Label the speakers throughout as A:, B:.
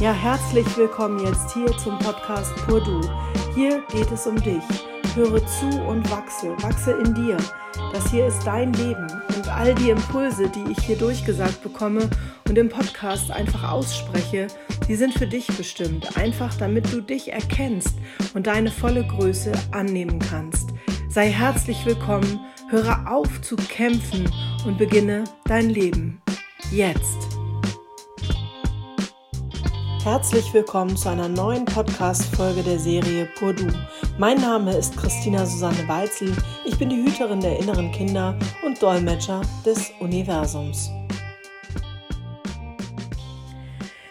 A: Ja, herzlich willkommen jetzt hier zum Podcast Pur Du. Hier geht es um dich. Höre zu und wachse, wachse in dir. Das hier ist dein Leben und all die Impulse, die ich hier durchgesagt bekomme und im Podcast einfach ausspreche, die sind für dich bestimmt. Einfach damit du dich erkennst und deine volle Größe annehmen kannst. Sei herzlich willkommen, höre auf zu kämpfen und beginne dein Leben. Jetzt. Herzlich willkommen zu einer neuen Podcast-Folge der Serie Pur Du. Mein Name ist Christina Susanne Weitzel. Ich bin die Hüterin der inneren Kinder und Dolmetscher des Universums.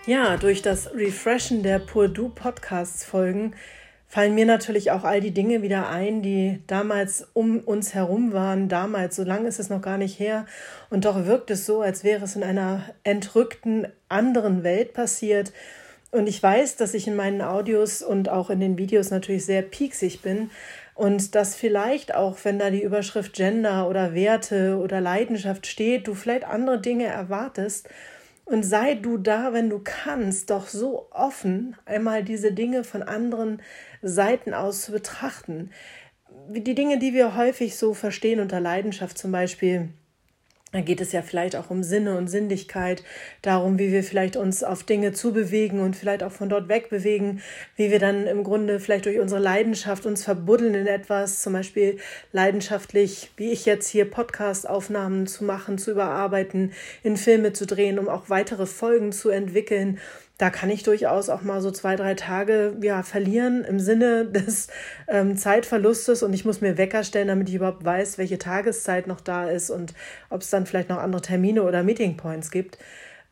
A: Ja, durch das Refreshen der Pur Du Podcasts-Folgen fallen mir natürlich auch all die Dinge wieder ein, die damals um uns herum waren. Damals, so lange ist es noch gar nicht her. Und doch wirkt es so, als wäre es in einer entrückten anderen Welt passiert. Und ich weiß, dass ich in meinen Audios und auch in den Videos natürlich sehr pieksig bin und dass vielleicht auch, wenn da die Überschrift Gender oder Werte oder Leidenschaft steht, du vielleicht andere Dinge erwartest. Und sei du da, wenn du kannst, doch so offen, einmal diese Dinge von anderen Seiten aus zu betrachten. Die Dinge, die wir häufig so verstehen unter Leidenschaft zum Beispiel, da geht es ja vielleicht auch um Sinne und Sinnlichkeit, darum, wie wir vielleicht uns auf Dinge zubewegen und vielleicht auch von dort wegbewegen, wie wir dann im Grunde vielleicht durch unsere Leidenschaft uns verbuddeln in etwas, zum Beispiel leidenschaftlich, wie ich jetzt hier Podcast-Aufnahmen zu machen, zu überarbeiten, in Filme zu drehen, um auch weitere Folgen zu entwickeln da kann ich durchaus auch mal so zwei, drei Tage ja, verlieren im Sinne des ähm, Zeitverlustes und ich muss mir Wecker stellen, damit ich überhaupt weiß, welche Tageszeit noch da ist und ob es dann vielleicht noch andere Termine oder Meeting Points gibt.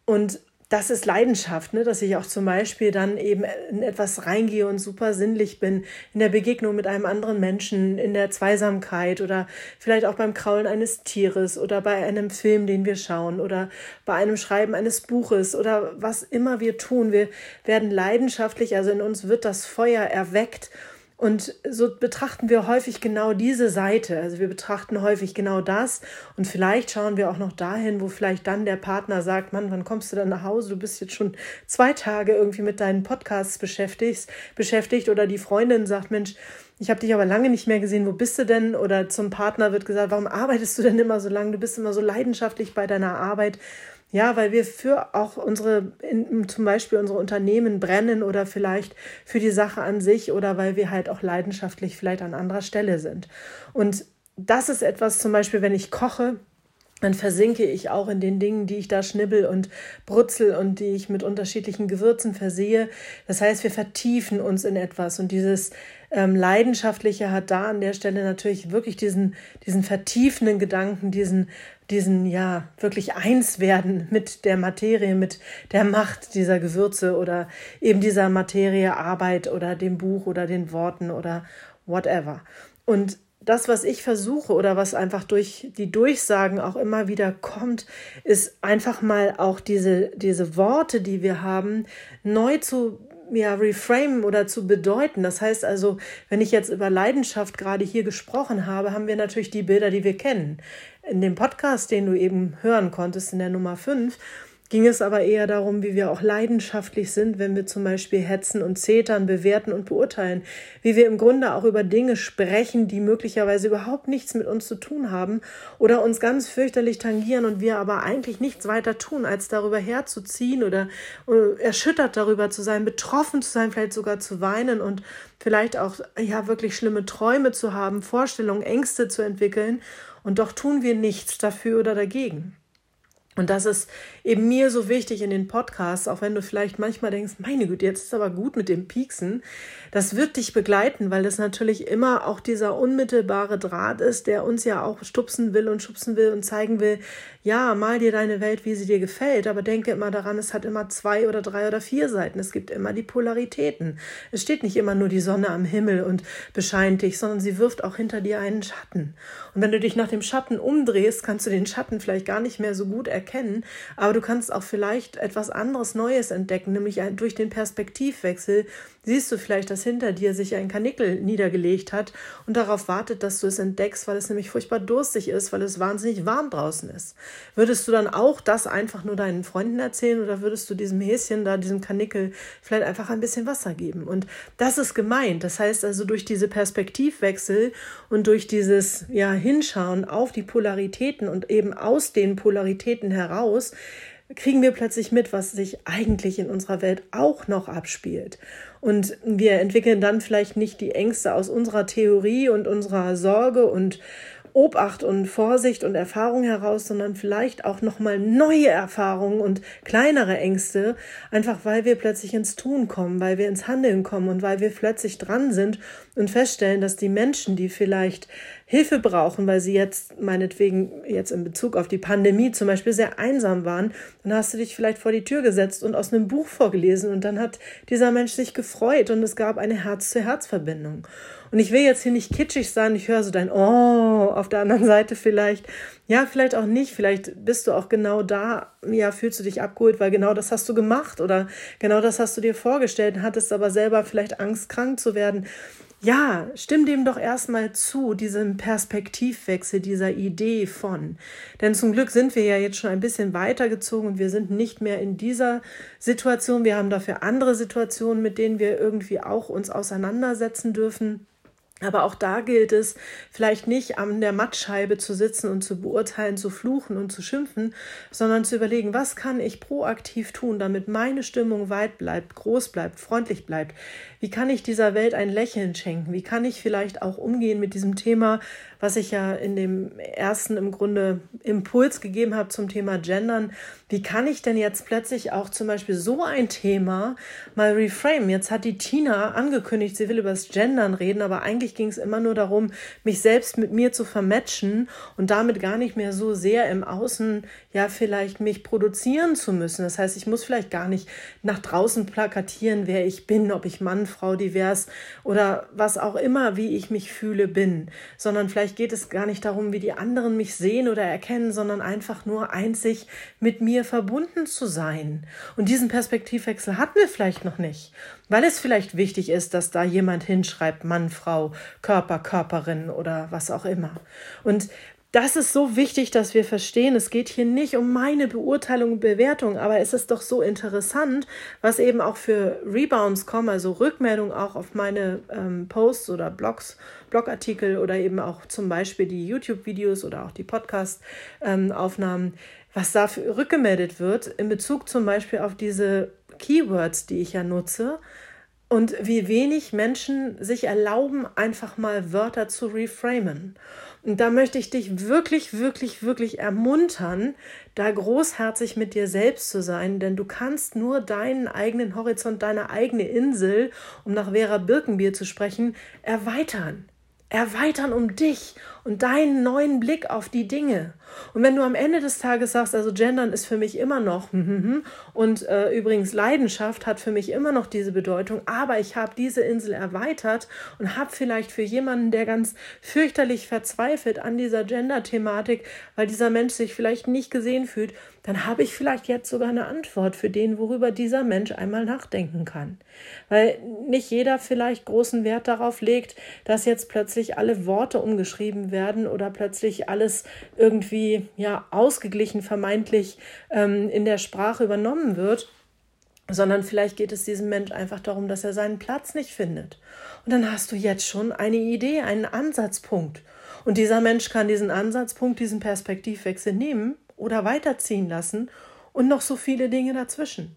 A: Und das ist Leidenschaft, ne? dass ich auch zum Beispiel dann eben in etwas reingehe und super sinnlich bin, in der Begegnung mit einem anderen Menschen, in der Zweisamkeit oder vielleicht auch beim Kraulen eines Tieres oder bei einem Film, den wir schauen oder bei einem Schreiben eines Buches oder was immer wir tun. Wir werden leidenschaftlich, also in uns wird das Feuer erweckt und so betrachten wir häufig genau diese Seite. Also wir betrachten häufig genau das. Und vielleicht schauen wir auch noch dahin, wo vielleicht dann der Partner sagt, Mann, wann kommst du dann nach Hause? Du bist jetzt schon zwei Tage irgendwie mit deinen Podcasts beschäftigt, beschäftigt. Oder die Freundin sagt, Mensch, ich habe dich aber lange nicht mehr gesehen, wo bist du denn? Oder zum Partner wird gesagt, warum arbeitest du denn immer so lange? Du bist immer so leidenschaftlich bei deiner Arbeit. Ja, weil wir für auch unsere, in, zum Beispiel unsere Unternehmen brennen oder vielleicht für die Sache an sich oder weil wir halt auch leidenschaftlich vielleicht an anderer Stelle sind. Und das ist etwas zum Beispiel, wenn ich koche, dann versinke ich auch in den Dingen, die ich da schnibbel und brutzel und die ich mit unterschiedlichen Gewürzen versehe. Das heißt, wir vertiefen uns in etwas und dieses ähm, Leidenschaftliche hat da an der Stelle natürlich wirklich diesen, diesen vertiefenden Gedanken, diesen, diesen, ja, wirklich eins werden mit der Materie, mit der Macht dieser Gewürze oder eben dieser Materie Arbeit oder dem Buch oder den Worten oder whatever. Und das, was ich versuche oder was einfach durch die Durchsagen auch immer wieder kommt, ist einfach mal auch diese, diese Worte, die wir haben, neu zu ja, reframen oder zu bedeuten. Das heißt also, wenn ich jetzt über Leidenschaft gerade hier gesprochen habe, haben wir natürlich die Bilder, die wir kennen. In dem Podcast, den du eben hören konntest, in der Nummer 5, ging es aber eher darum, wie wir auch leidenschaftlich sind, wenn wir zum Beispiel hetzen und zetern, bewerten und beurteilen, wie wir im Grunde auch über Dinge sprechen, die möglicherweise überhaupt nichts mit uns zu tun haben oder uns ganz fürchterlich tangieren und wir aber eigentlich nichts weiter tun, als darüber herzuziehen oder, oder erschüttert darüber zu sein, betroffen zu sein, vielleicht sogar zu weinen und vielleicht auch ja wirklich schlimme Träume zu haben, Vorstellungen, Ängste zu entwickeln und doch tun wir nichts dafür oder dagegen. Und das ist eben mir so wichtig in den Podcasts, auch wenn du vielleicht manchmal denkst, meine Güte, jetzt ist aber gut mit dem Pieksen. Das wird dich begleiten, weil das natürlich immer auch dieser unmittelbare Draht ist, der uns ja auch stupsen will und schubsen will und zeigen will, ja, mal dir deine Welt, wie sie dir gefällt, aber denke immer daran, es hat immer zwei oder drei oder vier Seiten. Es gibt immer die Polaritäten. Es steht nicht immer nur die Sonne am Himmel und bescheint dich, sondern sie wirft auch hinter dir einen Schatten. Und wenn du dich nach dem Schatten umdrehst, kannst du den Schatten vielleicht gar nicht mehr so gut erkennen erkennen, aber du kannst auch vielleicht etwas anderes Neues entdecken, nämlich durch den Perspektivwechsel siehst du vielleicht, dass hinter dir sich ein Kanickel niedergelegt hat und darauf wartet, dass du es entdeckst, weil es nämlich furchtbar durstig ist, weil es wahnsinnig warm draußen ist. Würdest du dann auch das einfach nur deinen Freunden erzählen oder würdest du diesem Häschen da, diesem Kanickel, vielleicht einfach ein bisschen Wasser geben? Und das ist gemeint. Das heißt also, durch diese Perspektivwechsel und durch dieses ja, Hinschauen auf die Polaritäten und eben aus den Polaritäten heraus, kriegen wir plötzlich mit, was sich eigentlich in unserer Welt auch noch abspielt. Und wir entwickeln dann vielleicht nicht die Ängste aus unserer Theorie und unserer Sorge und Obacht und Vorsicht und Erfahrung heraus, sondern vielleicht auch nochmal neue Erfahrungen und kleinere Ängste, einfach weil wir plötzlich ins Tun kommen, weil wir ins Handeln kommen und weil wir plötzlich dran sind und feststellen, dass die Menschen, die vielleicht Hilfe brauchen, weil sie jetzt meinetwegen jetzt in Bezug auf die Pandemie zum Beispiel sehr einsam waren, dann hast du dich vielleicht vor die Tür gesetzt und aus einem Buch vorgelesen und dann hat dieser Mensch sich gefreut und es gab eine Herz-zu-Herz-Verbindung. Und ich will jetzt hier nicht kitschig sein, ich höre so dein Oh auf der anderen Seite vielleicht. Ja, vielleicht auch nicht. Vielleicht bist du auch genau da, ja, fühlst du dich abgeholt, weil genau das hast du gemacht oder genau das hast du dir vorgestellt, hattest aber selber vielleicht Angst, krank zu werden ja, stimm dem doch erstmal zu, diesem Perspektivwechsel, dieser Idee von. Denn zum Glück sind wir ja jetzt schon ein bisschen weitergezogen und wir sind nicht mehr in dieser Situation. Wir haben dafür andere Situationen, mit denen wir irgendwie auch uns auseinandersetzen dürfen. Aber auch da gilt es, vielleicht nicht an der Mattscheibe zu sitzen und zu beurteilen, zu fluchen und zu schimpfen, sondern zu überlegen, was kann ich proaktiv tun, damit meine Stimmung weit bleibt, groß bleibt, freundlich bleibt. Wie kann ich dieser Welt ein Lächeln schenken? Wie kann ich vielleicht auch umgehen mit diesem Thema, was ich ja in dem ersten im Grunde Impuls gegeben habe zum Thema Gendern? Wie kann ich denn jetzt plötzlich auch zum Beispiel so ein Thema mal reframe? Jetzt hat die Tina angekündigt, sie will über das Gendern reden, aber eigentlich ging es immer nur darum, mich selbst mit mir zu vermatchen und damit gar nicht mehr so sehr im Außen ja vielleicht mich produzieren zu müssen. Das heißt, ich muss vielleicht gar nicht nach draußen plakatieren, wer ich bin, ob ich Mann, Frau, divers oder was auch immer, wie ich mich fühle, bin, sondern vielleicht geht es gar nicht darum, wie die anderen mich sehen oder erkennen, sondern einfach nur einzig mit mir verbunden zu sein. Und diesen Perspektivwechsel hatten wir vielleicht noch nicht, weil es vielleicht wichtig ist, dass da jemand hinschreibt, Mann, Frau, Körper, Körperin oder was auch immer. Und das ist so wichtig, dass wir verstehen, es geht hier nicht um meine Beurteilung und Bewertung, aber es ist doch so interessant, was eben auch für Rebounds kommen, also Rückmeldungen auch auf meine ähm, Posts oder Blogs, Blogartikel oder eben auch zum Beispiel die YouTube-Videos oder auch die Podcast-Aufnahmen, ähm, was dafür rückgemeldet wird in Bezug zum Beispiel auf diese Keywords, die ich ja nutze. Und wie wenig Menschen sich erlauben, einfach mal Wörter zu reframen. Und da möchte ich dich wirklich, wirklich, wirklich ermuntern, da großherzig mit dir selbst zu sein, denn du kannst nur deinen eigenen Horizont, deine eigene Insel, um nach Vera Birkenbier zu sprechen, erweitern erweitern um dich und deinen neuen Blick auf die Dinge. Und wenn du am Ende des Tages sagst, also Gendern ist für mich immer noch und äh, übrigens Leidenschaft hat für mich immer noch diese Bedeutung, aber ich habe diese Insel erweitert und habe vielleicht für jemanden, der ganz fürchterlich verzweifelt an dieser Gender-Thematik, weil dieser Mensch sich vielleicht nicht gesehen fühlt, dann habe ich vielleicht jetzt sogar eine Antwort für den, worüber dieser Mensch einmal nachdenken kann. Weil nicht jeder vielleicht großen Wert darauf legt, dass jetzt plötzlich alle Worte umgeschrieben werden oder plötzlich alles irgendwie ja ausgeglichen vermeintlich ähm, in der Sprache übernommen wird sondern vielleicht geht es diesem Mensch einfach darum, dass er seinen Platz nicht findet. Und dann hast du jetzt schon eine Idee, einen Ansatzpunkt. Und dieser Mensch kann diesen Ansatzpunkt, diesen Perspektivwechsel nehmen oder weiterziehen lassen und noch so viele Dinge dazwischen.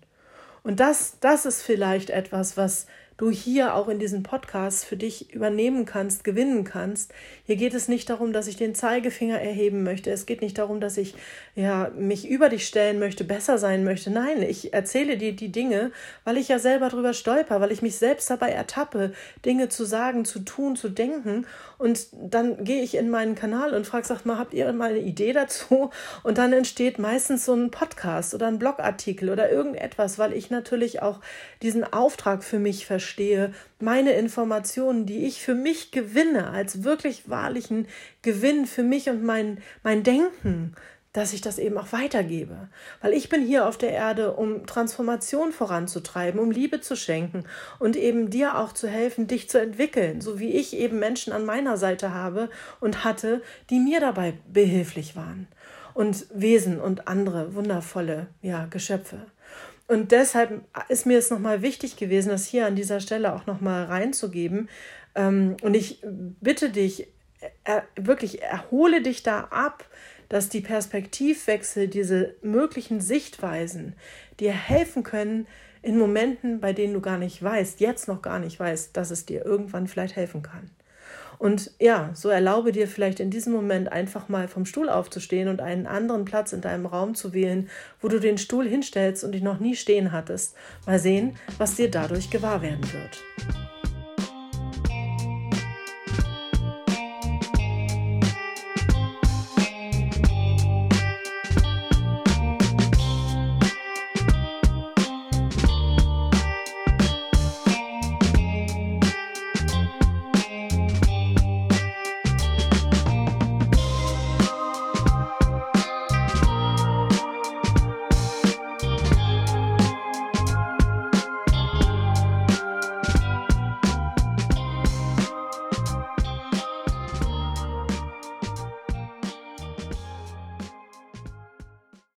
A: Und das, das ist vielleicht etwas, was du hier auch in diesem Podcast für dich übernehmen kannst, gewinnen kannst. Hier geht es nicht darum, dass ich den Zeigefinger erheben möchte. Es geht nicht darum, dass ich ja mich über dich stellen möchte, besser sein möchte. Nein, ich erzähle dir die Dinge, weil ich ja selber drüber stolper, weil ich mich selbst dabei ertappe, Dinge zu sagen, zu tun, zu denken. Und dann gehe ich in meinen Kanal und frage, sag mal, habt ihr mal eine Idee dazu? Und dann entsteht meistens so ein Podcast oder ein Blogartikel oder irgendetwas, weil ich natürlich auch diesen Auftrag für mich verstehe verstehe, meine Informationen, die ich für mich gewinne, als wirklich wahrlichen Gewinn für mich und mein, mein Denken, dass ich das eben auch weitergebe. Weil ich bin hier auf der Erde, um Transformation voranzutreiben, um Liebe zu schenken und eben dir auch zu helfen, dich zu entwickeln, so wie ich eben Menschen an meiner Seite habe und hatte, die mir dabei behilflich waren. Und Wesen und andere wundervolle ja, Geschöpfe. Und deshalb ist mir es nochmal wichtig gewesen, das hier an dieser Stelle auch nochmal reinzugeben. Ähm, und ich bitte dich, wirklich erhole dich da ab, dass die Perspektivwechsel, diese möglichen Sichtweisen dir helfen können in Momenten, bei denen du gar nicht weißt, jetzt noch gar nicht weißt, dass es dir irgendwann vielleicht helfen kann. Und ja, so erlaube dir vielleicht in diesem Moment einfach mal vom Stuhl aufzustehen und einen anderen Platz in deinem Raum zu wählen, wo du den Stuhl hinstellst und dich noch nie stehen hattest. Mal sehen, was dir dadurch gewahr werden wird.